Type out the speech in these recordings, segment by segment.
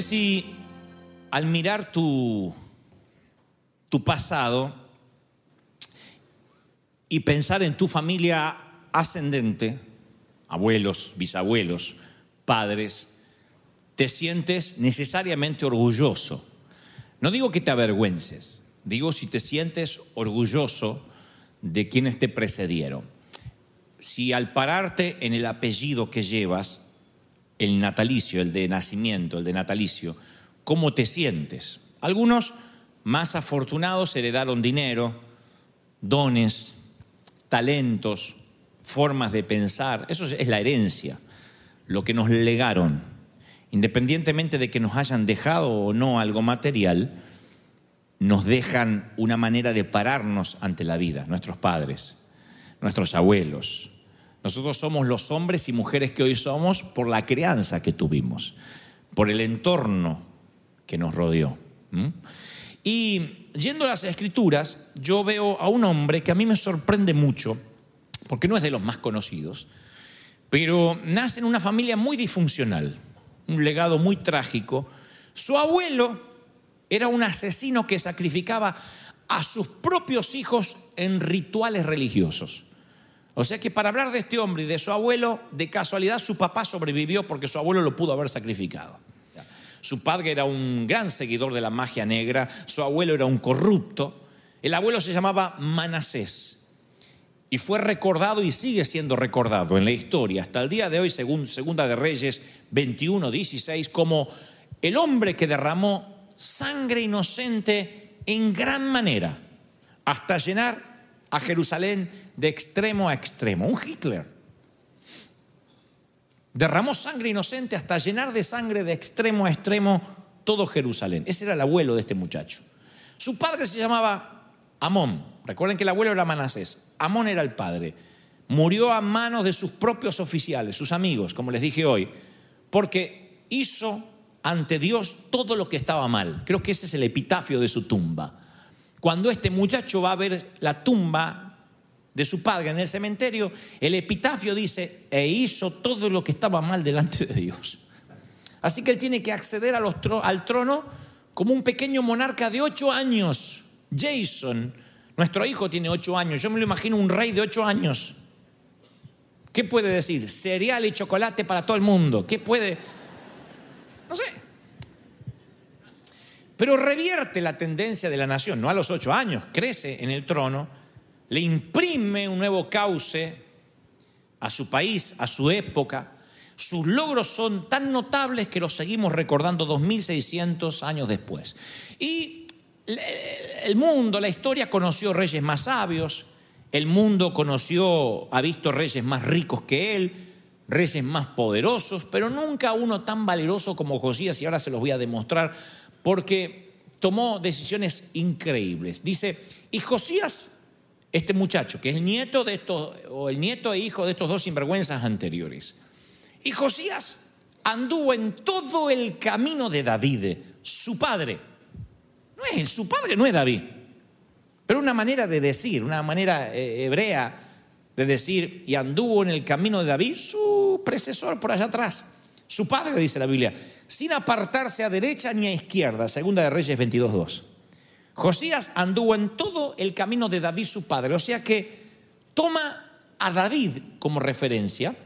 Si al mirar tu, tu pasado y pensar en tu familia ascendente, abuelos, bisabuelos, padres, te sientes necesariamente orgulloso. No digo que te avergüences, digo si te sientes orgulloso de quienes te precedieron. Si al pararte en el apellido que llevas, el natalicio, el de nacimiento, el de natalicio, ¿cómo te sientes? Algunos más afortunados heredaron dinero, dones, talentos, formas de pensar. Eso es la herencia, lo que nos legaron. Independientemente de que nos hayan dejado o no algo material, nos dejan una manera de pararnos ante la vida, nuestros padres, nuestros abuelos, nosotros somos los hombres y mujeres que hoy somos por la crianza que tuvimos, por el entorno que nos rodeó. Y yendo a las escrituras, yo veo a un hombre que a mí me sorprende mucho, porque no es de los más conocidos, pero nace en una familia muy disfuncional, un legado muy trágico. Su abuelo era un asesino que sacrificaba a sus propios hijos en rituales religiosos. O sea que para hablar de este hombre y de su abuelo, de casualidad su papá sobrevivió porque su abuelo lo pudo haber sacrificado. Su padre era un gran seguidor de la magia negra, su abuelo era un corrupto. El abuelo se llamaba Manasés y fue recordado y sigue siendo recordado en la historia hasta el día de hoy, según Segunda de Reyes 21, 16, como el hombre que derramó sangre inocente en gran manera hasta llenar a Jerusalén de extremo a extremo. Un Hitler. Derramó sangre inocente hasta llenar de sangre de extremo a extremo todo Jerusalén. Ese era el abuelo de este muchacho. Su padre se llamaba Amón. Recuerden que el abuelo era Manasés. Amón era el padre. Murió a manos de sus propios oficiales, sus amigos, como les dije hoy, porque hizo ante Dios todo lo que estaba mal. Creo que ese es el epitafio de su tumba. Cuando este muchacho va a ver la tumba de su padre en el cementerio, el epitafio dice, e hizo todo lo que estaba mal delante de Dios. Así que él tiene que acceder al trono como un pequeño monarca de ocho años. Jason, nuestro hijo tiene ocho años, yo me lo imagino un rey de ocho años. ¿Qué puede decir? Cereal y chocolate para todo el mundo. ¿Qué puede? No sé. Pero revierte la tendencia de la nación, no a los ocho años, crece en el trono, le imprime un nuevo cauce a su país, a su época. Sus logros son tan notables que los seguimos recordando 2600 años después. Y el mundo, la historia conoció reyes más sabios, el mundo conoció, ha visto reyes más ricos que él, reyes más poderosos, pero nunca uno tan valeroso como Josías, y ahora se los voy a demostrar porque tomó decisiones increíbles. Dice, y Josías, este muchacho, que es el nieto de estos, o el nieto e hijo de estos dos sinvergüenzas anteriores, y Josías anduvo en todo el camino de David, su padre. No es él, su padre no es David, pero una manera de decir, una manera eh, hebrea de decir, y anduvo en el camino de David, su predecesor por allá atrás. Su padre, dice la Biblia, sin apartarse a derecha ni a izquierda, segunda de Reyes 22.2. Josías anduvo en todo el camino de David su padre, o sea que toma a David como referencia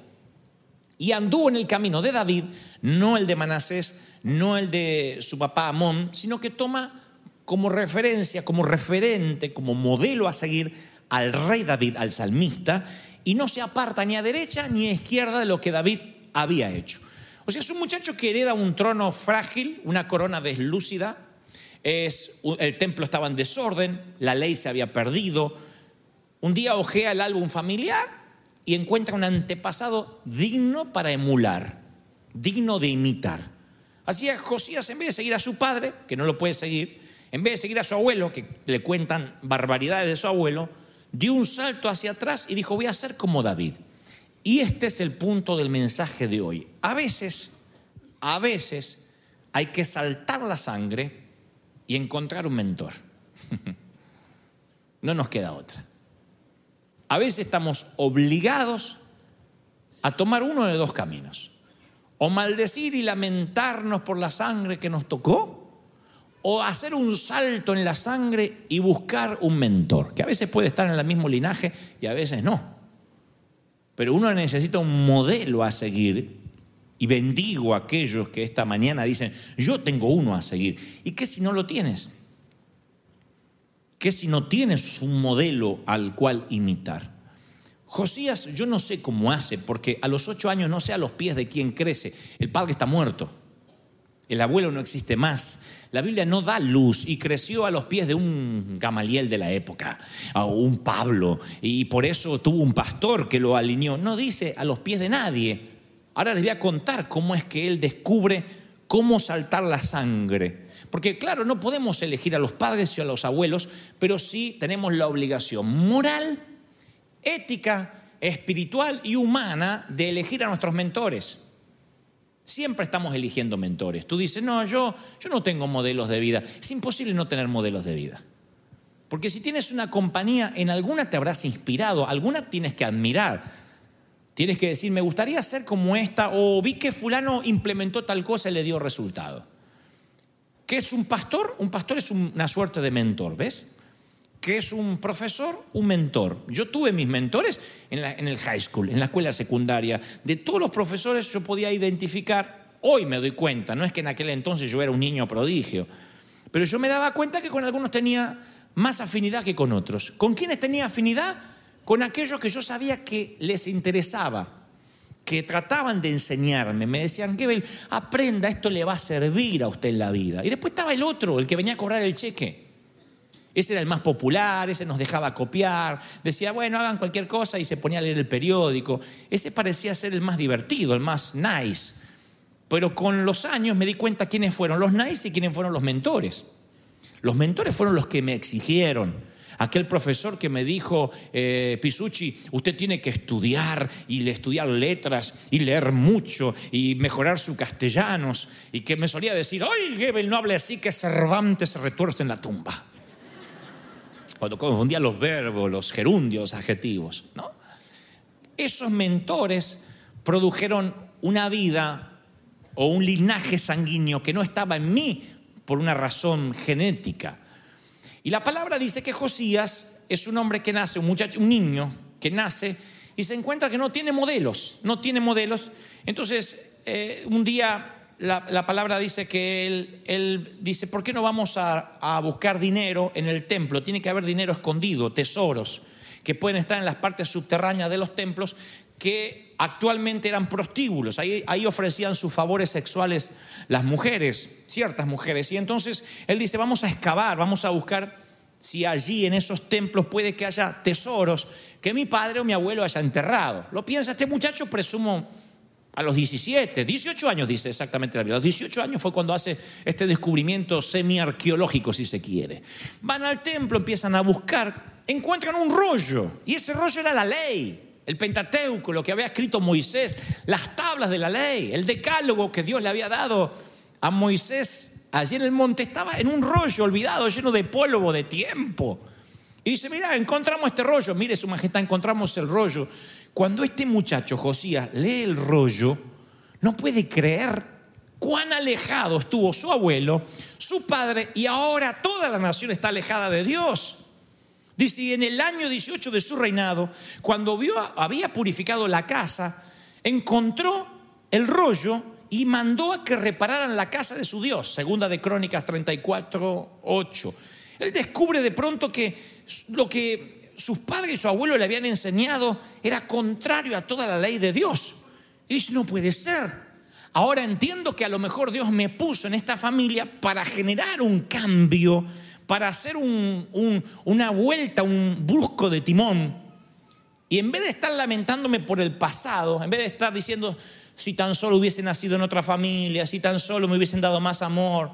y anduvo en el camino de David, no el de Manasés, no el de su papá Amón, sino que toma como referencia, como referente, como modelo a seguir al rey David, al salmista, y no se aparta ni a derecha ni a izquierda de lo que David había hecho. O sea, es un muchacho que hereda un trono frágil, una corona deslúcida, es, el templo estaba en desorden, la ley se había perdido. Un día ojea el álbum familiar y encuentra un antepasado digno para emular, digno de imitar. Así es, Josías, en vez de seguir a su padre, que no lo puede seguir, en vez de seguir a su abuelo, que le cuentan barbaridades de su abuelo, dio un salto hacia atrás y dijo, voy a ser como David. Y este es el punto del mensaje de hoy. A veces, a veces hay que saltar la sangre y encontrar un mentor. no nos queda otra. A veces estamos obligados a tomar uno de dos caminos. o maldecir y lamentarnos por la sangre que nos tocó, o hacer un salto en la sangre y buscar un mentor, que a veces puede estar en el mismo linaje y a veces no. Pero uno necesita un modelo a seguir y bendigo a aquellos que esta mañana dicen, yo tengo uno a seguir. ¿Y qué si no lo tienes? ¿Qué si no tienes un modelo al cual imitar? Josías, yo no sé cómo hace, porque a los ocho años no sé a los pies de quién crece. El padre está muerto, el abuelo no existe más. La Biblia no da luz y creció a los pies de un Gamaliel de la época, o un Pablo, y por eso tuvo un pastor que lo alineó. No dice a los pies de nadie. Ahora les voy a contar cómo es que él descubre cómo saltar la sangre. Porque claro, no podemos elegir a los padres y a los abuelos, pero sí tenemos la obligación moral ética, espiritual y humana de elegir a nuestros mentores. Siempre estamos eligiendo mentores. Tú dices, no, yo, yo no tengo modelos de vida. Es imposible no tener modelos de vida. Porque si tienes una compañía, en alguna te habrás inspirado, alguna tienes que admirar. Tienes que decir, me gustaría ser como esta, o vi que fulano implementó tal cosa y le dio resultado. ¿Qué es un pastor? Un pastor es una suerte de mentor, ¿ves? ¿Qué es un profesor? Un mentor. Yo tuve mis mentores en, el high school, en la escuela secundaria. De todos los profesores yo podía identificar, hoy me doy cuenta, no es que en aquel entonces yo era un niño prodigio, pero yo me daba cuenta que con algunos tenía más afinidad que con otros. ¿Con quiénes tenía afinidad? Con aquellos que yo sabía que les interesaba, que trataban de enseñarme. Me decían, Gebel, aprenda, esto le va a servir a usted en la vida. Y después estaba el otro, el que venía a cobrar el cheque ese era el más popular, ese nos dejaba copiar, decía, bueno, hagan cualquier cosa y se ponía a leer el periódico. Ese parecía ser el más divertido, el más nice. Pero con los años me di cuenta quiénes fueron los nice y quiénes fueron los mentores. Los mentores fueron los que me exigieron. Aquel profesor que me dijo, eh, Pisucci, usted tiene que estudiar y estudiar letras y leer mucho y mejorar su castellanos. Y que me solía decir, ¡ay, Gebel, no hable así que Cervantes se retuerce en la tumba! Cuando confundía los verbos, los gerundios, adjetivos. ¿no? Esos mentores produjeron una vida o un linaje sanguíneo que no estaba en mí por una razón genética. Y la palabra dice que Josías es un hombre que nace, un muchacho, un niño que nace y se encuentra que no tiene modelos, no tiene modelos. Entonces, eh, un día la, palabra dice que él, dice, ¿por qué no vamos a, buscar dinero en el templo? Tiene que haber dinero escondido, tesoros, que pueden estar en las partes subterráneas de los templos, que actualmente eran prostíbulos. Ahí, ahí ofrecían sus favores sexuales las mujeres, ciertas mujeres. Y entonces él dice, vamos a excavar, vamos a buscar si allí en esos templos puede que haya tesoros que mi padre o mi abuelo haya enterrado. Lo piensa este muchacho, presumo a los 17, 18 años dice exactamente la Biblia. A los 18 años fue cuando hace este descubrimiento semi-arqueológico, si se quiere. Van al templo, empiezan a buscar, encuentran un rollo. Y ese rollo era la ley, el Pentateuco, lo que había escrito Moisés, las tablas de la ley, el decálogo que Dios le había dado a Moisés allí en el monte. Estaba en un rollo olvidado, lleno de polvo, de tiempo. Y dice, mira, encontramos este rollo. Mire, su majestad, encontramos el rollo. Cuando este muchacho, Josías, lee el rollo, no puede creer cuán alejado estuvo su abuelo, su padre, y ahora toda la nación está alejada de Dios. Dice, en el año 18 de su reinado, cuando vio, había purificado la casa, encontró el rollo y mandó a que repararan la casa de su Dios, segunda de Crónicas 34, 8. Él descubre de pronto que lo que sus padres y su abuelo le habían enseñado era contrario a toda la ley de Dios. Y dice, no puede ser. Ahora entiendo que a lo mejor Dios me puso en esta familia para generar un cambio, para hacer una vuelta, un brusco de timón. Y en vez de estar lamentándome por el pasado, en vez de estar diciendo, si tan solo hubiese nacido en otra familia, si tan solo me hubiesen dado más amor,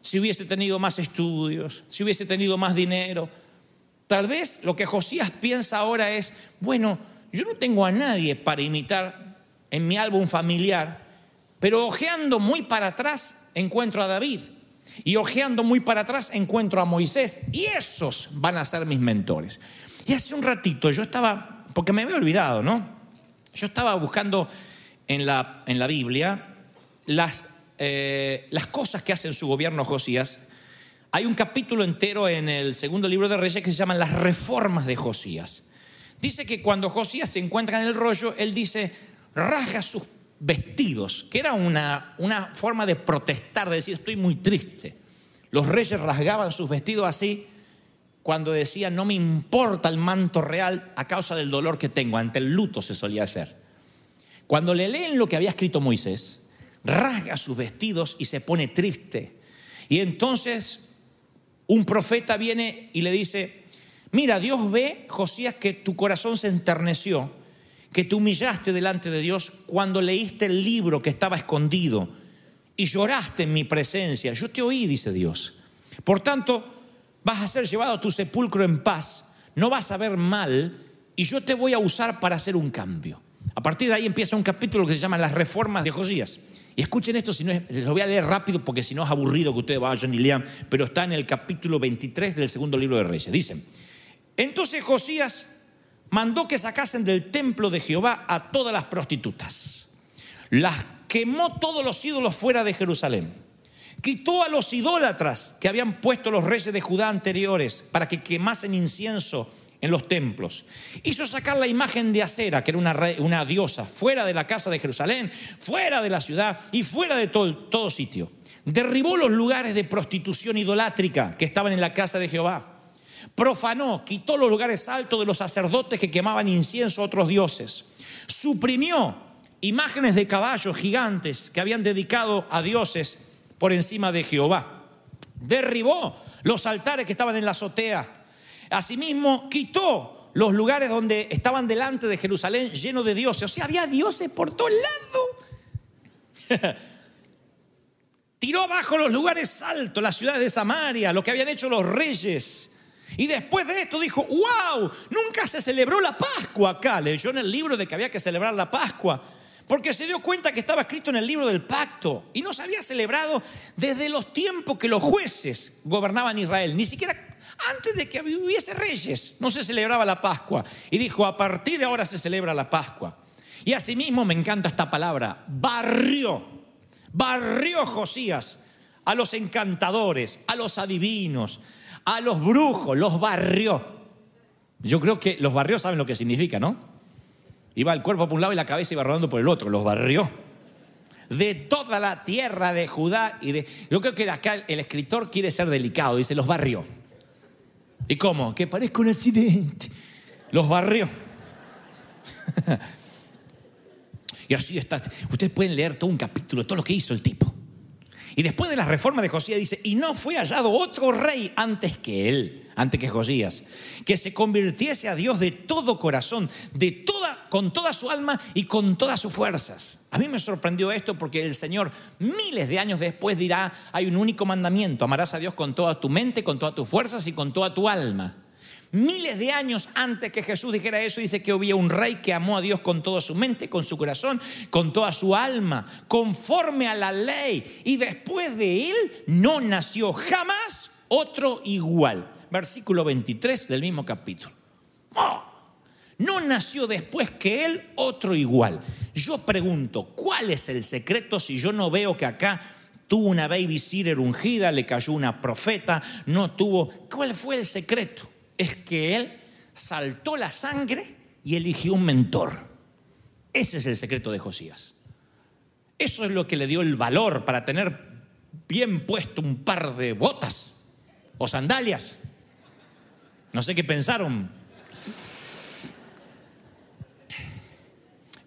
si hubiese tenido más estudios, si hubiese tenido más dinero, Tal vez lo que Josías piensa ahora es, bueno, yo no tengo a nadie para imitar en mi álbum familiar, pero ojeando muy para atrás encuentro a David. Y ojeando muy para atrás encuentro a Moisés. Y esos van a ser mis mentores. Y hace un ratito yo estaba, porque me había olvidado, ¿no? Yo estaba buscando en la, en la Biblia las, eh, las cosas que hace su gobierno Josías, hay un capítulo entero en el segundo libro de Reyes que se llama Las reformas de Josías. Dice que cuando Josías se encuentra en el rollo, él dice, rasga sus vestidos, que era una, una forma de protestar, de decir, estoy muy triste. Los reyes rasgaban sus vestidos así cuando decían, no me importa el manto real a causa del dolor que tengo, ante el luto se solía hacer. Cuando le leen lo que había escrito Moisés, rasga sus vestidos y se pone triste. Y entonces un profeta viene y le dice, mira, Dios ve, Josías, que tu corazón se enterneció, que te humillaste delante de Dios cuando leíste el libro que estaba escondido y lloraste en mi presencia. Yo te oí, dice Dios. Por tanto, vas a ser llevado a tu sepulcro en paz, no vas a ver mal y yo te voy a usar para hacer un cambio. A partir de ahí empieza un capítulo que se llama Las reformas de Josías. Y escuchen esto, si no les lo voy a leer rápido porque si no es aburrido que ustedes vayan y lean, pero está en el capítulo 23 del segundo libro de Reyes. Dicen, entonces Josías mandó que sacasen del templo de Jehová a todas las prostitutas. Las quemó todos los ídolos fuera de Jerusalén. Quitó a los idólatras que habían puesto los reyes de Judá anteriores para que quemasen incienso en los templos. Hizo sacar la imagen de Acera, que era una, una diosa, fuera de la casa de Jerusalén, fuera de la ciudad y fuera de todo, todo sitio. Derribó los lugares de prostitución idolátrica que estaban en la casa de Jehová. Profanó, quitó los lugares altos de los sacerdotes que quemaban incienso a otros dioses. Suprimió imágenes de caballos gigantes que habían dedicado a dioses por encima de Jehová. Derribó los altares que estaban en la azotea Asimismo, quitó los lugares donde estaban delante de Jerusalén llenos de dioses. O sea, había dioses por todos lados. Tiró abajo los lugares altos, las ciudades de Samaria, lo que habían hecho los reyes. Y después de esto dijo, wow, nunca se celebró la Pascua acá. Leyó en el libro de que había que celebrar la Pascua. Porque se dio cuenta que estaba escrito en el libro del pacto y no se había celebrado desde los tiempos que los jueces gobernaban Israel. Ni siquiera antes de que hubiese reyes, no se celebraba la Pascua. Y dijo, a partir de ahora se celebra la Pascua. Y asimismo me encanta esta palabra, barrió, barrió Josías a los encantadores, a los adivinos, a los brujos, los barrió. Yo creo que los barrió saben lo que significa, ¿no? Iba el cuerpo por un lado y la cabeza iba rodando por el otro, los barrió. De toda la tierra de Judá y de... Yo creo que acá el escritor quiere ser delicado, dice, los barrió. ¿Y cómo? Que parezca un accidente. Los barrió. y así está. Ustedes pueden leer todo un capítulo, todo lo que hizo el tipo. Y después de la reforma de Josías dice, y no fue hallado otro rey antes que él, antes que Josías, que se convirtiese a Dios de todo corazón, de toda, con toda su alma y con todas sus fuerzas. A mí me sorprendió esto porque el Señor miles de años después dirá, hay un único mandamiento, amarás a Dios con toda tu mente, con todas tus fuerzas y con toda tu alma. Miles de años antes que Jesús dijera eso, dice que había un rey que amó a Dios con toda su mente, con su corazón, con toda su alma, conforme a la ley. Y después de él no nació jamás otro igual. Versículo 23 del mismo capítulo. ¡Oh! No nació después que él otro igual. Yo pregunto, ¿cuál es el secreto si yo no veo que acá tuvo una babysitter ungida, le cayó una profeta, no tuvo... ¿Cuál fue el secreto? es que él saltó la sangre y eligió un mentor. Ese es el secreto de Josías. Eso es lo que le dio el valor para tener bien puesto un par de botas o sandalias. No sé qué pensaron.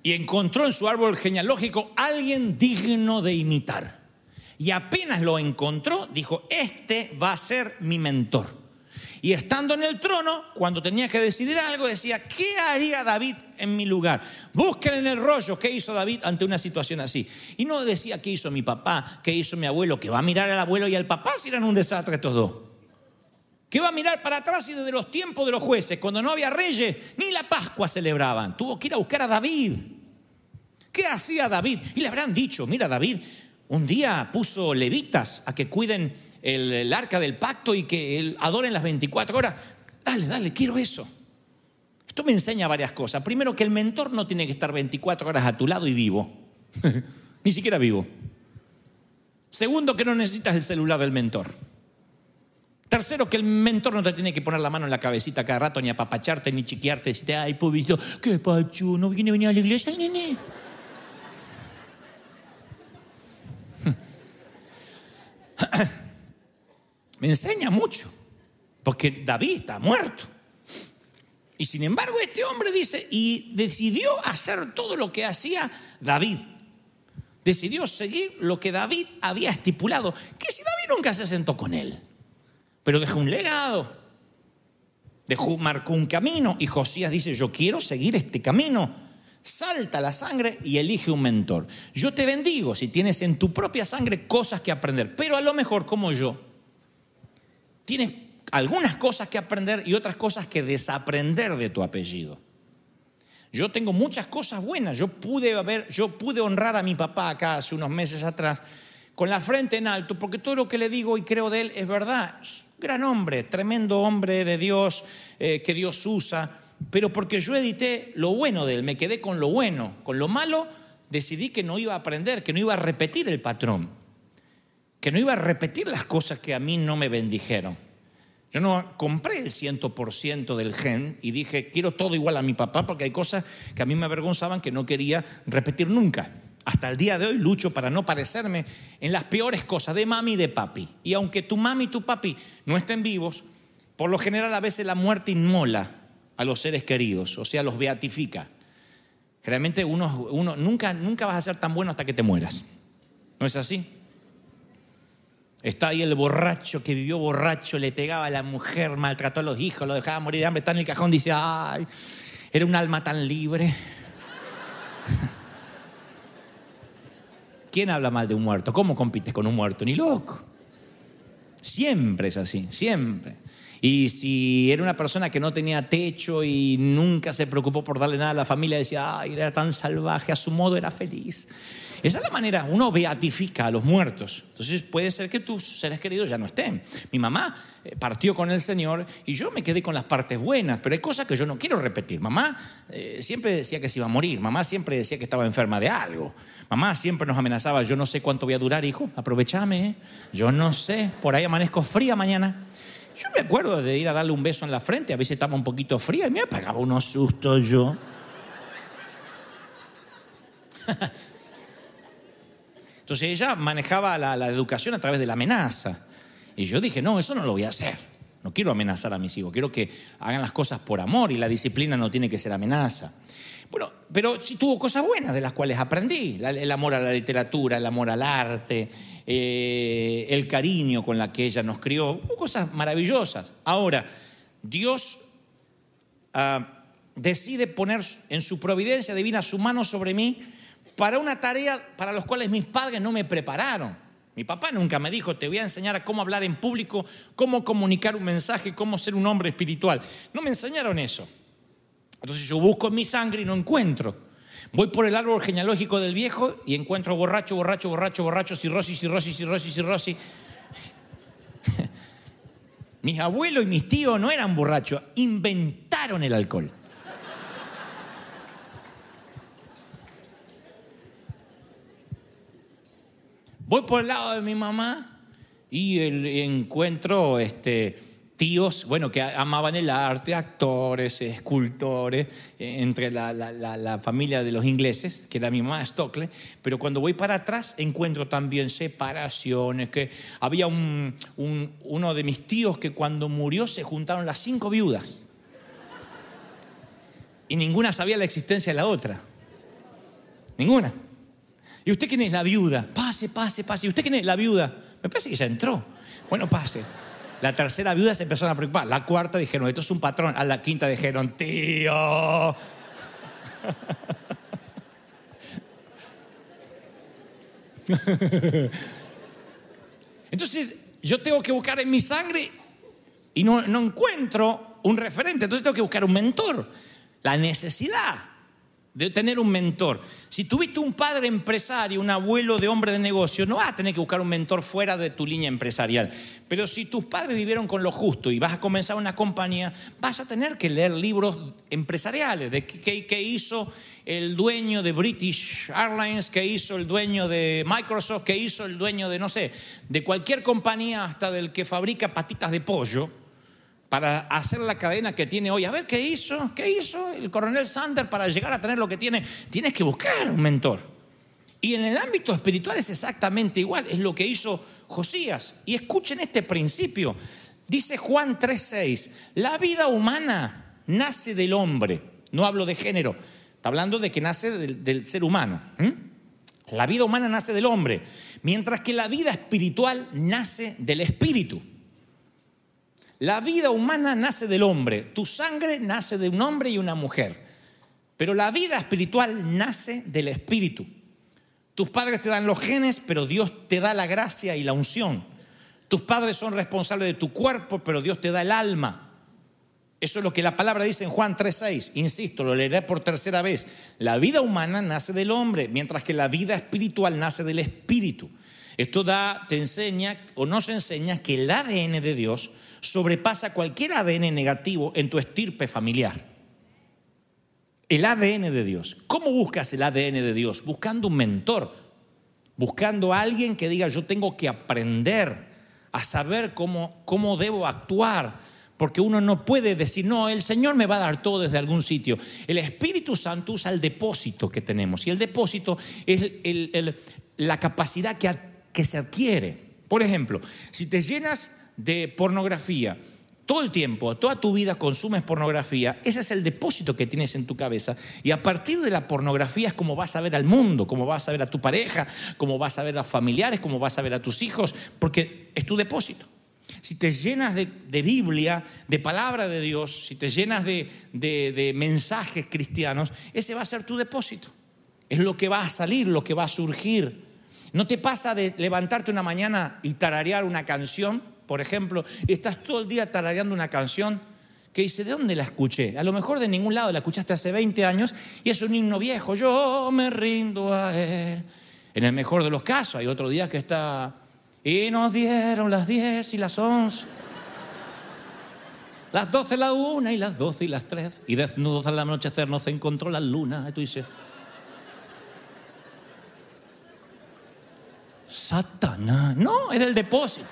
Y encontró en su árbol genealógico alguien digno de imitar. Y apenas lo encontró, dijo, este va a ser mi mentor. Y estando en el trono, cuando tenía que decidir algo, decía, ¿qué haría David en mi lugar? Busquen en el rollo qué hizo David ante una situación así. Y no decía qué hizo mi papá, qué hizo mi abuelo, que va a mirar al abuelo y al papá si eran un desastre estos dos. Que va a mirar para atrás y desde los tiempos de los jueces, cuando no había reyes, ni la Pascua celebraban. Tuvo que ir a buscar a David. ¿Qué hacía David? Y le habrán dicho, mira David, un día puso levitas a que cuiden el, arca del pacto y que adoren las 24 horas. Dale, dale, quiero eso. Esto me enseña varias cosas. Primero, que el mentor no tiene que estar 24 horas a tu lado y vivo. Ni siquiera vivo. Segundo, que no necesitas el celular del mentor. Tercero, que el mentor no te tiene que poner la mano en la cabecita cada rato, ni apapacharte, ni chiquearte, decirte, ay, pobrecito, qué pacho, no viene a venir a la iglesia nene. Me enseña mucho, porque David está muerto. Y sin embargo, este hombre dice, y decidió hacer todo lo que hacía David. Decidió seguir lo que David había estipulado, que si David nunca se sentó con él, pero dejó un legado, dejó, marcó un camino, y Josías dice, yo quiero seguir este camino. Salta la sangre y elige un mentor. Yo te bendigo si tienes en tu propia sangre cosas que aprender, pero a lo mejor como yo, tienes algunas cosas que aprender y otras cosas que desaprender de tu apellido. Yo tengo muchas cosas buenas. Yo pude, haber, yo pude honrar a mi papá acá hace unos meses atrás con la frente en alto, porque todo lo que le digo y creo de él es verdad. gran hombre, tremendo hombre de Dios eh, que Dios usa, pero porque yo edité lo bueno de él, me quedé con lo bueno. Con lo malo decidí que no iba a aprender, que no iba a repetir el patrón, que no iba a repetir las cosas que a mí no me bendijeron. Yo no compré el 100% del gen y dije, quiero todo igual a mi papá porque hay cosas que a mí me avergonzaban que no quería repetir nunca. Hasta el día de hoy lucho para no parecerme en las peores cosas de mami y de papi. Y aunque tu mami y tu papi no estén vivos, por lo general a veces la muerte inmola a los seres queridos, o sea, los beatifica. Generalmente uno, uno nunca, nunca vas a ser tan bueno hasta que te mueras. ¿No es así? Está ahí el borracho que vivió borracho, le pegaba a la mujer, maltrató a los hijos, lo dejaba morir de hambre, está en el cajón, dice, ay, era un alma tan libre. ¿Quién habla mal de un muerto? ¿Cómo compites con un muerto? Ni loco. Siempre es así, siempre. Y si era una persona que no tenía techo y nunca se preocupó por darle nada a la familia, decía, ay, era tan salvaje, a su modo era feliz. Esa es la manera, uno beatifica a los muertos. Entonces puede ser que tus seres queridos ya no estén. Mi mamá eh, partió con el Señor y yo me quedé con las partes buenas, pero hay cosas que yo no quiero repetir. Mamá eh, siempre decía que se iba a morir, mamá siempre decía que estaba enferma de algo, mamá siempre nos amenazaba, yo no sé cuánto voy a durar, hijo, aprovechame, ¿eh? yo no sé, por ahí amanezco fría mañana. Yo me acuerdo de ir a darle un beso en la frente, a veces estaba un poquito fría y me apagaba unos sustos yo. Entonces ella manejaba la, educación a través de la amenaza. Y yo dije, no, eso no lo voy a hacer. No quiero amenazar a mis hijos, quiero que hagan las cosas por amor y la disciplina no tiene que ser amenaza. Bueno, pero sí tuvo cosas buenas de las cuales aprendí. el amor a la literatura, el amor al arte, eh, el cariño con la que ella nos crió, cosas maravillosas. Ahora, Dios ah, decide poner en su providencia divina su mano sobre mí para una tarea para las cuales mis padres no me prepararon. Mi papá nunca me dijo, te voy a enseñar a cómo hablar en público, cómo comunicar un mensaje, cómo ser un hombre espiritual. No me enseñaron eso. Entonces yo busco mi sangre y no encuentro. Voy por el árbol genealógico del viejo y encuentro borracho, borracho, borracho, borracho, cirrosis, cirrosis, cirrosis, cirrosis. Mis abuelos y mis tíos no eran borrachos, inventaron el alcohol. Voy por el lado de mi mamá y encuentro este, tíos, bueno, que amaban el arte, actores, escultores, eh, entre la, familia de los ingleses, que era mi mamá Stockley, pero cuando voy para atrás encuentro también separaciones, que había uno de mis tíos que cuando murió se juntaron las cinco viudas y ninguna sabía la existencia de la otra. Ninguna. ¿Y usted quién es la viuda? Pase, pase, pase. ¿Y usted quién es la viuda? Me parece que ya entró. Bueno, pase. La tercera viuda se empezó a preocupar. La cuarta dijeron, esto es un patrón. A la quinta dijeron, tío. Entonces, yo tengo que buscar en mi sangre y no, no encuentro un referente. Entonces tengo que buscar un mentor. La necesidad de tener un mentor. Si tuviste un padre empresario, un abuelo de hombre de negocio, no vas a tener que buscar un mentor fuera de tu línea empresarial. Pero si tus padres vivieron con lo justo y vas a comenzar una compañía, vas a tener que leer libros empresariales de qué, hizo el dueño de British Airlines, qué hizo el dueño de Microsoft, qué hizo el dueño de, no sé, de cualquier compañía hasta del que fabrica patitas de pollo para hacer la cadena que tiene hoy. A ver, ¿qué hizo? ¿Qué hizo el coronel Sanders para llegar a tener lo que tiene? Tienes que buscar un mentor. Y en el ámbito espiritual es exactamente igual, es lo que hizo Josías. Y escuchen este principio. Dice Juan 3:6, la vida humana nace del hombre. No hablo de género, está hablando de que nace del, ser humano. La vida humana nace del hombre, mientras que la vida espiritual nace del espíritu. La vida humana nace del hombre, tu sangre nace de un hombre y una mujer, pero la vida espiritual nace del espíritu. Tus padres te dan los genes, pero Dios te da la gracia y la unción. Tus padres son responsables de tu cuerpo, pero Dios te da el alma. Eso es lo que la palabra dice en Juan 3:6. Insisto, lo leeré por tercera vez. La vida humana nace del hombre, mientras que la vida espiritual nace del espíritu. Esto da, te enseña o nos enseña que el ADN de Dios sobrepasa cualquier ADN negativo en tu estirpe familiar. El ADN de Dios. ¿Cómo buscas el ADN de Dios? Buscando un mentor, buscando a alguien que diga yo tengo que aprender a saber cómo, cómo debo actuar, porque uno no puede decir, no, el Señor me va a dar todo desde algún sitio. El Espíritu Santo usa el depósito que tenemos y el depósito es la capacidad que, que se adquiere. Por ejemplo, si te llenas de pornografía, todo el tiempo, toda tu vida consumes pornografía, ese es el depósito que tienes en tu cabeza. Y a partir de la pornografía es como vas a ver al mundo, como vas a ver a tu pareja, como vas a ver a familiares, como vas a ver a tus hijos, porque es tu depósito. Si te llenas de, Biblia, de palabra de Dios, si te llenas de mensajes cristianos, ese va a ser tu depósito. Es lo que va a salir, lo que va a surgir. ¿No te pasa de levantarte una mañana y tararear una canción? Por ejemplo, estás todo el día tarareando una canción que dice, ¿de dónde la escuché? A lo mejor de ningún lado, la escuchaste hace 20 años y es un himno viejo, yo me rindo a él. En el mejor de los casos, hay otro día que está, y nos dieron las 10 y las 11. Las 12, la 1 y las 12 y las 3. Y desnudos al anochecer nos encontró la luna. Y tú dices, Satanás. No, es del depósito.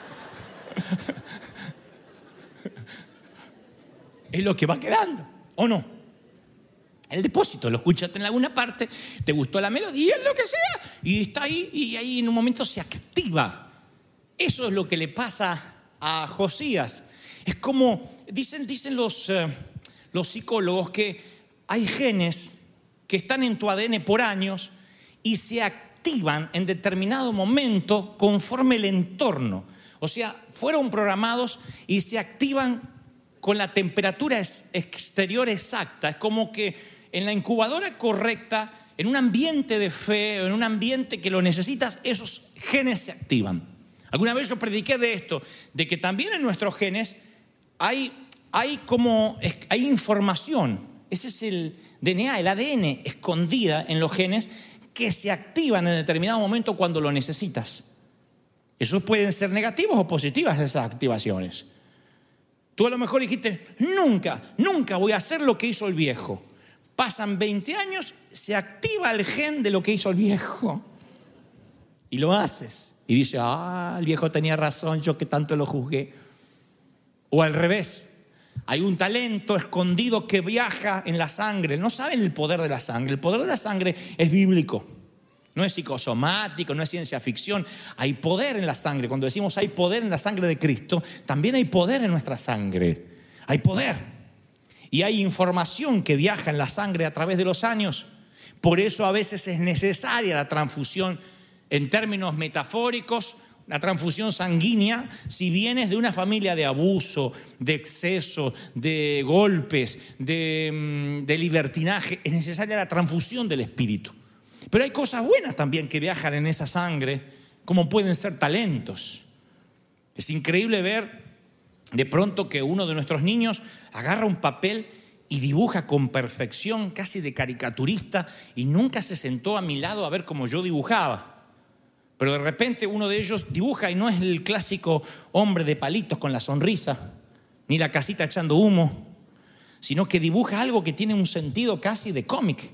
es lo que va quedando, ¿o no? El depósito, lo escuchaste en alguna parte, te gustó la melodía, lo que sea, y está ahí y ahí en un momento se activa. Eso es lo que le pasa a Josías. Es como, dicen, dicen los, eh, los psicólogos que hay genes que están en tu ADN por años y se activan en determinado momento conforme el entorno. O sea, fueron programados y se activan con la temperatura exterior exacta. Es como que en la incubadora correcta, en un ambiente de fe, en un ambiente que lo necesitas, esos genes se activan. Alguna vez yo prediqué de esto, de que también en nuestros genes hay, hay como, hay información. Ese es el DNA, el ADN escondida en los genes que se activan en determinado momento cuando lo necesitas. Esos pueden ser negativos o positivas esas activaciones. Tú a lo mejor dijiste, nunca, nunca voy a hacer lo que hizo el viejo. Pasan 20 años, se activa el gen de lo que hizo el viejo. Y lo haces. Y dice, ah, el viejo tenía razón, yo que tanto lo juzgué. O al revés, hay un talento escondido que viaja en la sangre. No saben el poder de la sangre. El poder de la sangre es bíblico. No es psicosomático, no es ciencia ficción. Hay poder en la sangre. Cuando decimos hay poder en la sangre de Cristo, también hay poder en nuestra sangre. Hay poder. Y hay información que viaja en la sangre a través de los años. Por eso a veces es necesaria la transfusión en términos metafóricos, la transfusión sanguínea, si vienes de una familia de abuso, de exceso, de golpes, de, mm, de libertinaje, es necesaria la transfusión del espíritu. Pero hay cosas buenas también que viajan en esa sangre, como pueden ser talentos. Es increíble ver de pronto que uno de nuestros niños agarra un papel y dibuja con perfección, casi de caricaturista, y nunca se sentó a mi lado a ver cómo yo dibujaba. Pero de repente uno de ellos dibuja y no es el clásico hombre de palitos con la sonrisa, ni la casita echando humo, sino que dibuja algo que tiene un sentido casi de cómic.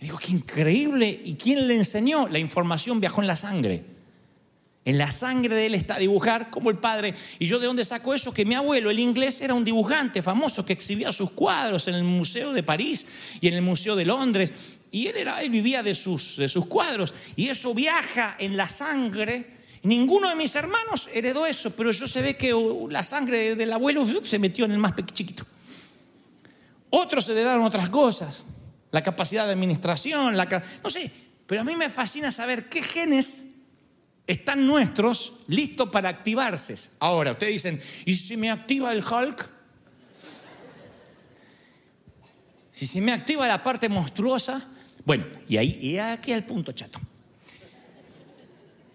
Y digo, qué increíble. ¿Y quién le enseñó? La información viajó en la sangre. En la sangre de él está dibujar como el padre. ¿Y yo de dónde saco eso? Que mi abuelo, el inglés, era un dibujante famoso que exhibía sus cuadros en el Museo de París y en el Museo de Londres. Y él, era, él vivía de sus, de sus cuadros. Y eso viaja en la sangre. Ninguno de mis hermanos heredó eso, pero yo se ve que uh, la sangre del abuelo se metió en el más chiquito. Otros heredaron otras cosas, la capacidad de administración, la, no sé, pero a mí me fascina saber qué genes están nuestros listos para activarse. Ahora, ustedes dicen, ¿y si me activa el Hulk? Si se me activa la parte monstruosa, bueno, y ahí, y aquí el punto chato.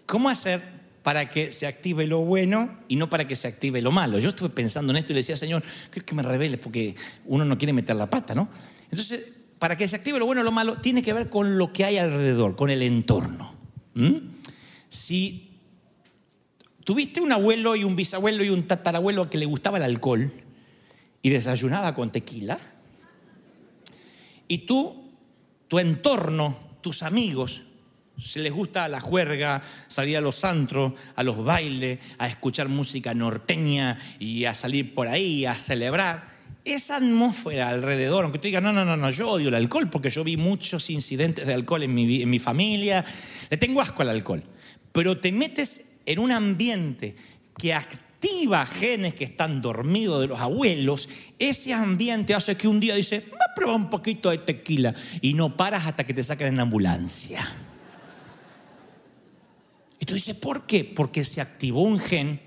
¿Cómo hacer para que se active lo bueno y no para que se active lo malo. Yo estuve pensando en esto y le decía, Señor, que me revele porque uno no quiere meter la pata, ¿no? Entonces, para que se active lo bueno y lo malo, tiene que ver con lo que hay alrededor, con el entorno. Si tuviste un abuelo y un bisabuelo y un tatarabuelo que le gustaba el alcohol y desayunaba con tequila, y tú, tu entorno, tus amigos, si les gusta la juerga, salir a los antros, a los bailes, a escuchar música norteña y a salir por ahí, a celebrar. Esa atmósfera alrededor, aunque tú digas, no, no, no, no, yo odio el alcohol porque yo vi muchos incidentes de alcohol en mi, familia, le tengo asco al alcohol. Pero te metes en un ambiente que activa genes que están dormidos de los abuelos, ese ambiente hace que un día dice, va a probar un poquito de tequila y no paras hasta que te saquen en ambulancia. Y tú dices, ¿por qué? Porque se activó un gen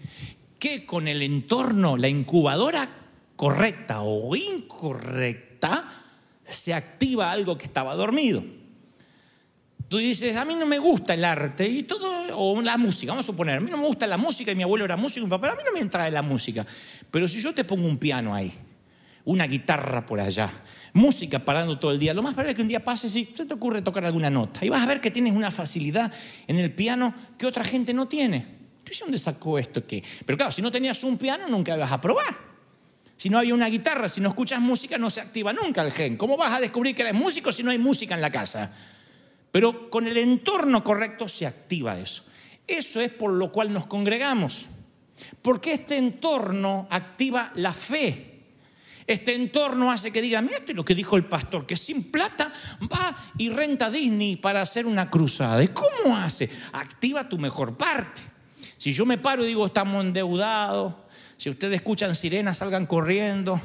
que con el entorno, la incubadora correcta o incorrecta, se activa algo que estaba dormido. Tú dices, a mí no me gusta el arte y todo, o la música, vamos a suponer, a mí no me gusta la música y mi abuelo era músico y mi papá, a mí no me entra la música. Pero si yo te pongo un piano ahí, una guitarra por allá, música parando todo el día. Lo más probable es que un día pases y se te ocurre tocar alguna nota. Y vas a ver que tienes una facilidad en el piano que otra gente no tiene. ¿Tú dónde sacó esto? ¿Qué? Pero claro, si no tenías un piano, nunca ibas a probar. Si no había una guitarra, si no escuchas música, no se activa nunca el gen. ¿Cómo vas a descubrir que eres músico si no hay música en la casa? Pero con el entorno correcto se activa eso. Eso es por lo cual nos congregamos. Porque este entorno activa la fe. Este entorno hace que diga, mira esto es lo que dijo el pastor, que sin plata va y renta Disney para hacer una cruzada. ¿Y cómo hace? Activa tu mejor parte. Si yo me paro y digo, estamos endeudados, si ustedes escuchan sirenas, salgan corriendo.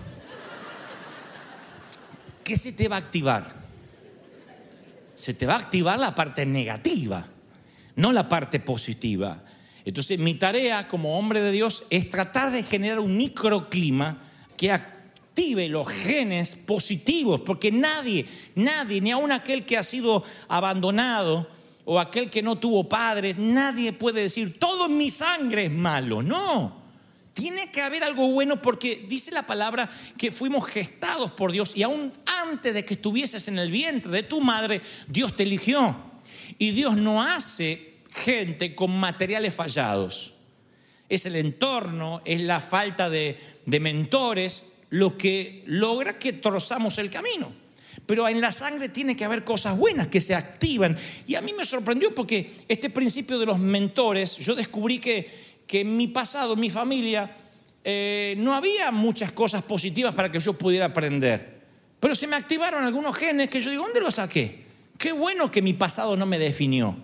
¿Qué se te va a activar? Se te va a activar la parte negativa, no la parte positiva. Entonces mi tarea como hombre de Dios es tratar de generar un microclima que active los genes positivos, porque nadie, nadie, ni aun aquel que ha sido abandonado o aquel que no tuvo padres, nadie puede decir, todo mi sangre es malo. No, tiene que haber algo bueno porque dice la palabra que fuimos gestados por Dios y aún antes de que estuvieses en el vientre de tu madre, Dios te eligió. Y Dios no hace gente con materiales fallados. Es el entorno, es la falta de, de mentores, lo que logra que trozamos el camino. Pero en la sangre tiene que haber cosas buenas que se activan. Y a mí me sorprendió porque este principio de los mentores, yo descubrí que, que en mi pasado, en mi familia, eh, no había muchas cosas positivas para que yo pudiera aprender. Pero se me activaron algunos genes que yo digo, ¿dónde los saqué? Qué bueno que mi pasado no me definió.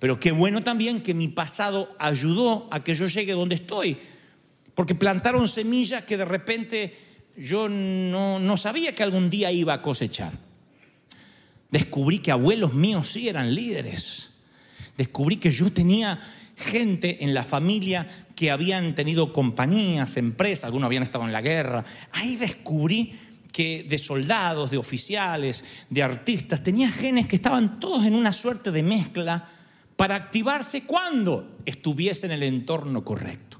Pero qué bueno también que mi pasado ayudó a que yo llegue donde estoy. Porque plantaron semillas que de repente yo no, sabía que algún día iba a cosechar. Descubrí que abuelos míos sí eran líderes. Descubrí que yo tenía gente en la familia que habían tenido compañías, empresas, algunos habían estado en la guerra. Ahí descubrí que de soldados, de oficiales, de artistas, tenía genes que estaban todos en una suerte de mezcla para activarse cuando estuviese en el entorno correcto.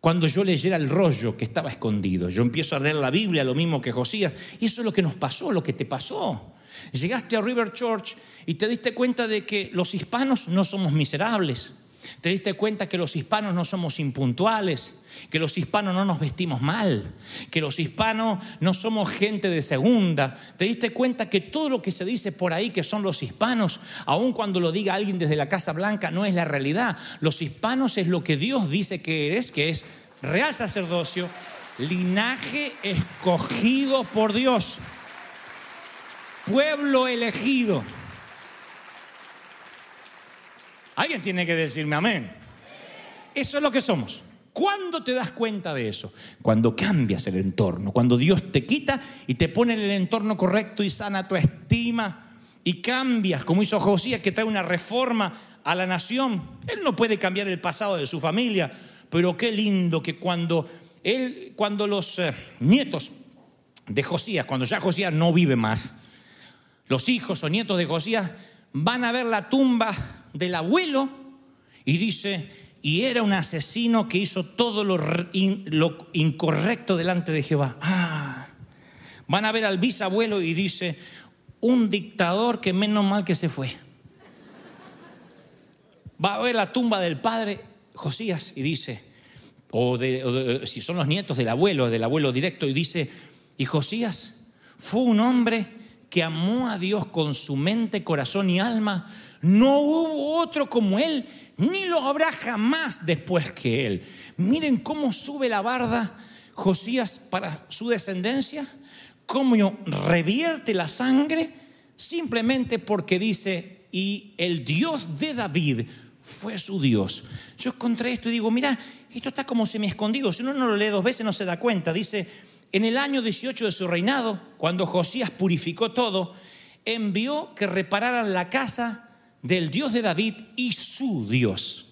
cuando yo leyera el rollo que estaba escondido. Yo empiezo a leer la Biblia, lo mismo que Josías, y eso es lo que nos pasó, lo que te pasó. Llegaste a River Church y te diste cuenta de que los hispanos no somos miserables. Te diste cuenta que los hispanos no somos impuntuales, que los hispanos no nos vestimos mal, que los hispanos no somos gente de segunda. Te diste cuenta que todo lo que se dice por ahí que son los hispanos, aun cuando lo diga alguien desde la Casa Blanca, no es la realidad. Los hispanos es lo que Dios dice que eres, que es real sacerdocio, linaje escogido por Dios, pueblo elegido. Alguien tiene que decirme amén. Eso es lo que somos. ¿Cuándo te das cuenta de eso? Cuando cambias el entorno, cuando Dios te quita y te pone en el entorno correcto y sana tu estima y cambias, como hizo Josías que trae una reforma a la nación. Él no puede cambiar el pasado de su familia, pero qué lindo que cuando él, cuando los eh, nietos de Josías, cuando ya Josías no vive más, los hijos o nietos de Josías van a ver la tumba del abuelo y dice, y era un asesino que hizo todo lo, incorrecto delante de Jehová. Ah, van a ver al bisabuelo y dice, un dictador que menos mal que se fue. Va a ver la tumba del padre Josías y dice, o, si son los nietos del abuelo, del abuelo directo, y dice, y Josías fue un hombre que amó a Dios con su mente, corazón y alma no hubo otro como él, ni lo habrá jamás después que él. Miren cómo sube la barda Josías para su descendencia, cómo revierte la sangre, simplemente porque dice, y el Dios de David fue su Dios. Yo encontré esto y digo, mira, esto está como semi escondido, si uno no lo lee dos veces no se da cuenta. Dice, en el año 18 de su reinado, cuando Josías purificó todo, envió que repararan la casa del Dios de David y su Dios.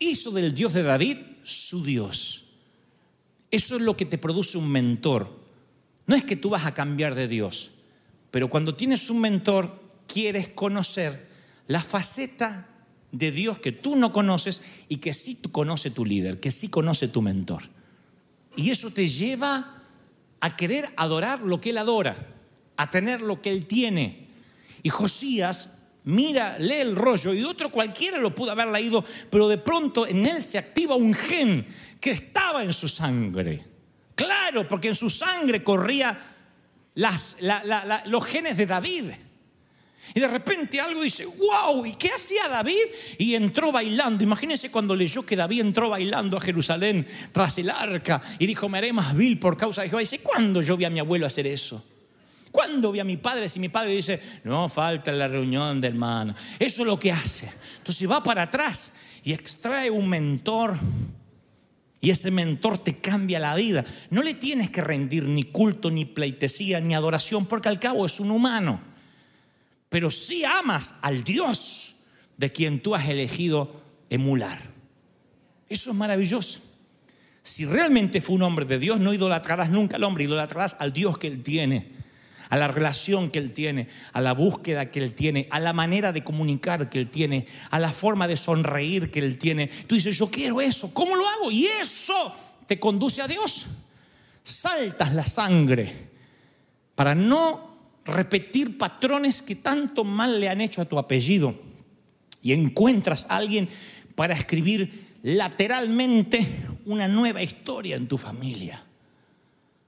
Hizo del Dios de David su Dios. Eso es lo que te produce un mentor. No es que tú vas a cambiar de Dios, pero cuando tienes un mentor, quieres conocer la faceta de Dios que tú no conoces y que sí conoce tu líder, que sí conoce tu mentor. Y eso te lleva a querer adorar lo que él adora, a tener lo que él tiene. Y Josías mira, lee el rollo y otro cualquiera lo pudo haber leído, pero de pronto en él se activa un gen que estaba en su sangre. Claro, porque en su sangre corría los genes de David. Y de repente algo dice, wow, ¿y qué hacía David? Y entró bailando. Imagínense cuando leyó que David entró bailando a Jerusalén tras el arca y dijo, me haré más vil por causa de Jehová. Dice, ¿cuándo yo vi a mi abuelo hacer eso? ¿Cuándo vi a mi padre? Si mi padre dice, no falta la reunión de hermano. Eso es lo que hace. Entonces va para atrás y extrae un mentor. Y ese mentor te cambia la vida. No le tienes que rendir ni culto, ni pleitesía, ni adoración, porque al cabo es un humano. Pero sí amas al Dios de quien tú has elegido emular. Eso es maravilloso. Si realmente fue un hombre de Dios, no idolatrarás nunca al hombre, idolatrarás al Dios que él tiene a la relación que Él tiene, a la búsqueda que Él tiene, a la manera de comunicar que Él tiene, a la forma de sonreír que Él tiene. Tú dices, yo quiero eso, ¿cómo lo hago? Y eso te conduce a Dios. Saltas la sangre para no repetir patrones que tanto mal le han hecho a tu apellido. Y encuentras a alguien para escribir lateralmente una nueva historia en tu familia.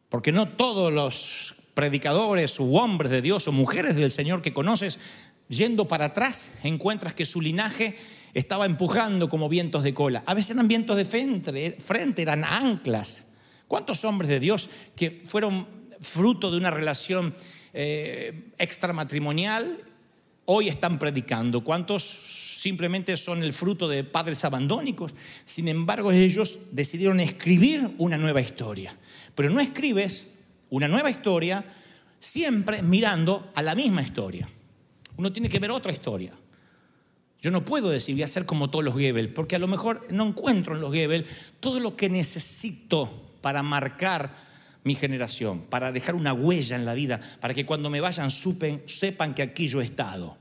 Porque no todos los predicadores u hombres de Dios o mujeres del Señor que conoces, yendo para atrás, encuentras que su linaje estaba empujando como vientos de cola. A veces eran vientos de frente, eran anclas. ¿Cuántos hombres de Dios que fueron fruto de una relación eh, extramatrimonial hoy están predicando? ¿Cuántos simplemente son el fruto de padres abandónicos? Sin embargo, ellos decidieron escribir una nueva historia. Pero no escribes una nueva historia, siempre mirando a la misma historia. Uno tiene que ver otra historia. Yo no puedo decir voy a ser como todos los Gebel, porque a lo mejor no encuentro en los Gebel todo lo que necesito para marcar mi generación, para dejar una huella en la vida, para que cuando me vayan sepan que aquí yo he estado.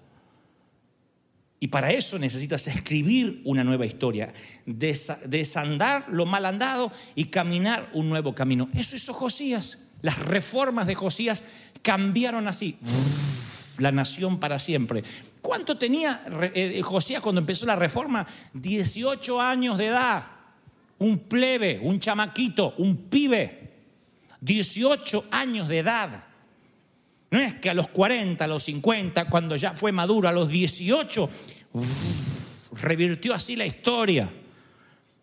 Y para eso necesitas escribir una nueva historia, desandar lo mal andado y caminar un nuevo camino. Eso hizo Josías. Las reformas de Josías cambiaron así la nación para siempre. ¿Cuánto tenía eh, Josías cuando empezó la reforma? 18 años de edad. Un plebe, un chamaquito, un pibe. 18 años de edad. No es que a los 40, a los 50, cuando ya fue maduro, a los 18, revirtió así la historia.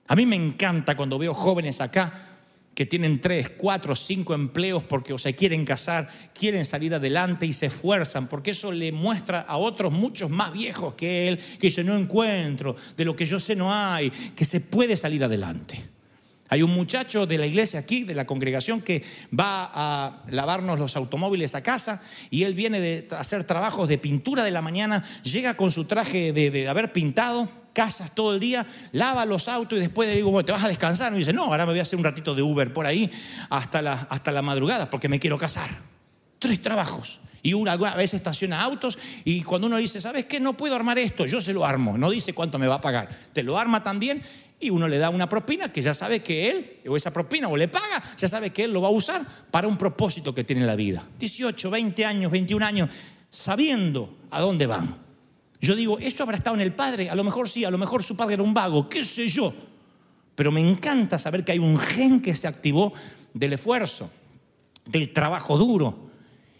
A mí me encanta cuando veo jóvenes acá que tienen tres, cuatro, cinco empleos porque o se quieren casar, quieren salir adelante y se esfuerzan, porque eso le muestra a otros muchos más viejos que él, que dice, no encuentro, de lo que yo sé no hay, que se puede salir adelante. Hay un muchacho de la iglesia aquí, de la congregación, que va a lavarnos los automóviles a casa y él viene de hacer trabajos de pintura de la mañana, llega con su traje de, haber pintado, casas todo el día, lava los autos y después le digo, bueno, ¿te vas a descansar? Y dice, no, ahora me voy a hacer un ratito de Uber por ahí hasta la, hasta la madrugada porque me quiero casar. Tres trabajos. Y una, alguna vez estaciona autos y cuando uno dice, ¿sabes qué? No puedo armar esto, yo se lo armo. No dice cuánto me va a pagar. Te lo arma también y uno le da una propina que ya sabe que él, o esa propina, o le paga, ya sabe que él lo va a usar para un propósito que tiene en la vida. 18, 20 años, 21 años, sabiendo a dónde van. Yo digo, ¿eso habrá estado en el padre? A lo mejor sí, a lo mejor su padre era un vago, qué sé yo. Pero me encanta saber que hay un gen que se activó del esfuerzo, del trabajo duro,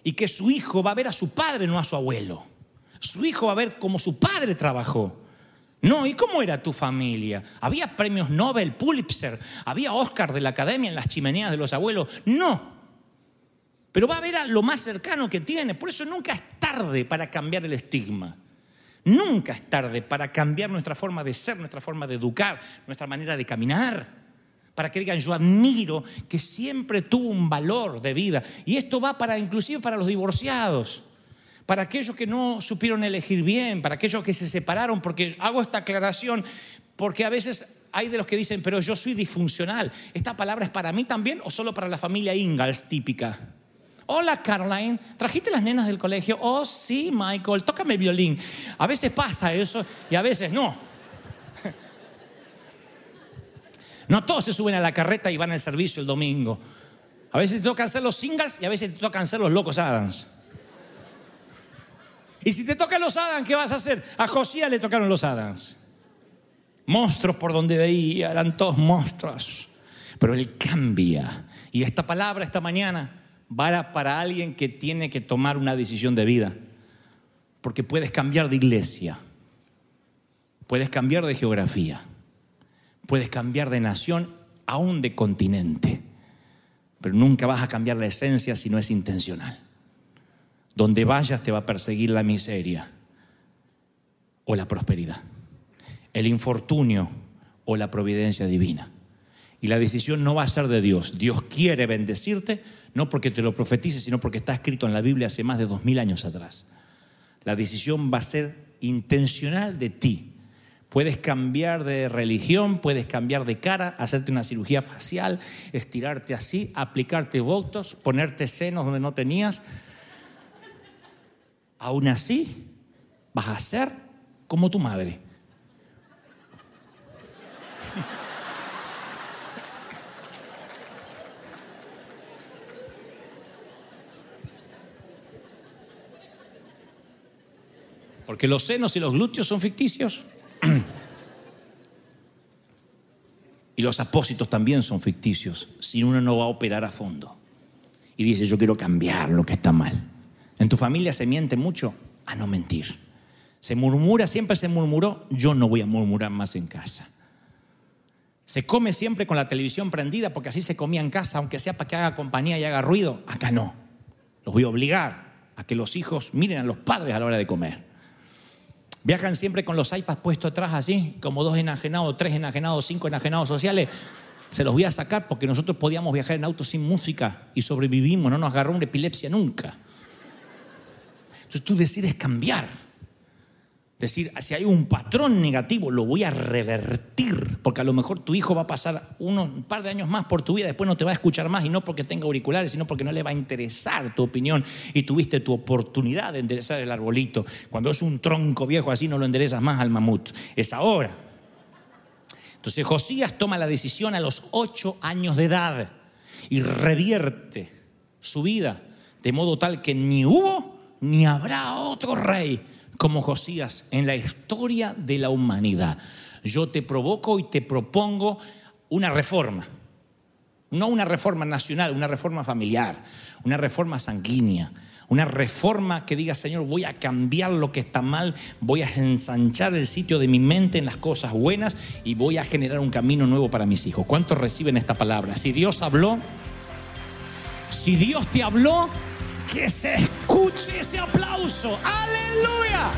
y que su hijo va a ver a su padre, no a su abuelo. Su hijo va a ver cómo su padre trabajó. No, ¿y cómo era tu familia? ¿Había premios Nobel, Pulitzer? ¿Había Oscar de la Academia en las chimeneas de los abuelos? No. Pero va a ver a lo más cercano que tiene. Por eso nunca es tarde para cambiar el estigma. Nunca es tarde para cambiar nuestra forma de ser, nuestra forma de educar, nuestra manera de caminar. Para que digan, yo admiro que siempre tuvo un valor de vida. Y esto va para inclusive para los divorciados para aquellos que no supieron elegir bien, para aquellos que se separaron, porque hago esta aclaración, porque a veces hay de los que dicen, pero yo soy disfuncional. ¿Esta palabra es para mí también o solo para la familia Ingalls típica? Hola Caroline, ¿trajiste las nenas del colegio? Oh sí, Michael, tócame violín. A veces pasa eso y a veces no. No todos se suben a la carreta y van al servicio el domingo. A veces te tocan ser los singles y a veces te tocan ser los locos Adams. Y si te tocan los Adams, ¿qué vas a hacer? A Josías le tocaron los Adams. Monstruos por donde veía, eran todos monstruos. Pero él cambia. Y esta palabra esta mañana va para alguien que tiene que tomar una decisión de vida. Porque puedes cambiar de iglesia, puedes cambiar de geografía, puedes cambiar de nación, aún de continente. Pero nunca vas a cambiar la esencia si no es intencional. Donde vayas te va a perseguir la miseria o la prosperidad, el infortunio o la providencia divina. Y la decisión no va a ser de Dios. Dios quiere bendecirte, no porque te lo profetice, sino porque está escrito en la Biblia hace más de dos mil años atrás. La decisión va a ser intencional de ti. Puedes cambiar de religión, puedes cambiar de cara, hacerte una cirugía facial, estirarte así, aplicarte votos, ponerte senos donde no tenías, aún así vas a ser como tu madre. Porque los senos y los glúteos son ficticios. Y los apósitos también son ficticios, si uno no va a operar a fondo. Y dice, yo quiero cambiar lo que está mal. En tu familia se miente mucho a no mentir. Se murmura, siempre se murmuró, yo no voy a murmurar más en casa. Se come siempre con la televisión prendida porque así se comía en casa, aunque sea para que haga compañía y haga ruido. Acá no. Los voy a obligar a que los hijos miren a los padres a la hora de comer. Viajan siempre con los iPads puestos atrás así, como dos enajenados, tres enajenados, cinco enajenados sociales. Se los voy a sacar porque nosotros podíamos viajar en auto sin música y sobrevivimos, no nos agarró una epilepsia nunca. Entonces tú decides cambiar. Decir, si hay un patrón negativo, lo voy a revertir, porque a lo mejor tu hijo va a pasar un par de años más por tu vida, después no te va a escuchar más, y no porque tenga auriculares, sino porque no le va a interesar tu opinión, y tuviste tu oportunidad de enderezar el arbolito. Cuando es un tronco viejo así, no lo enderezas más al mamut. Es ahora. Entonces Josías toma la decisión a los ocho años de edad y revierte su vida de modo tal que ni hubo ni habrá otro rey como Josías en la historia de la humanidad. Yo te provoco y te propongo una reforma. No una reforma nacional, una reforma familiar, una reforma sanguínea, una reforma que diga, Señor, voy a cambiar lo que está mal, voy a ensanchar el sitio de mi mente en las cosas buenas y voy a generar un camino nuevo para mis hijos. ¿Cuántos reciben esta palabra? Si Dios habló, si Dios te habló, que se escuche ese aplauso. Aleluya.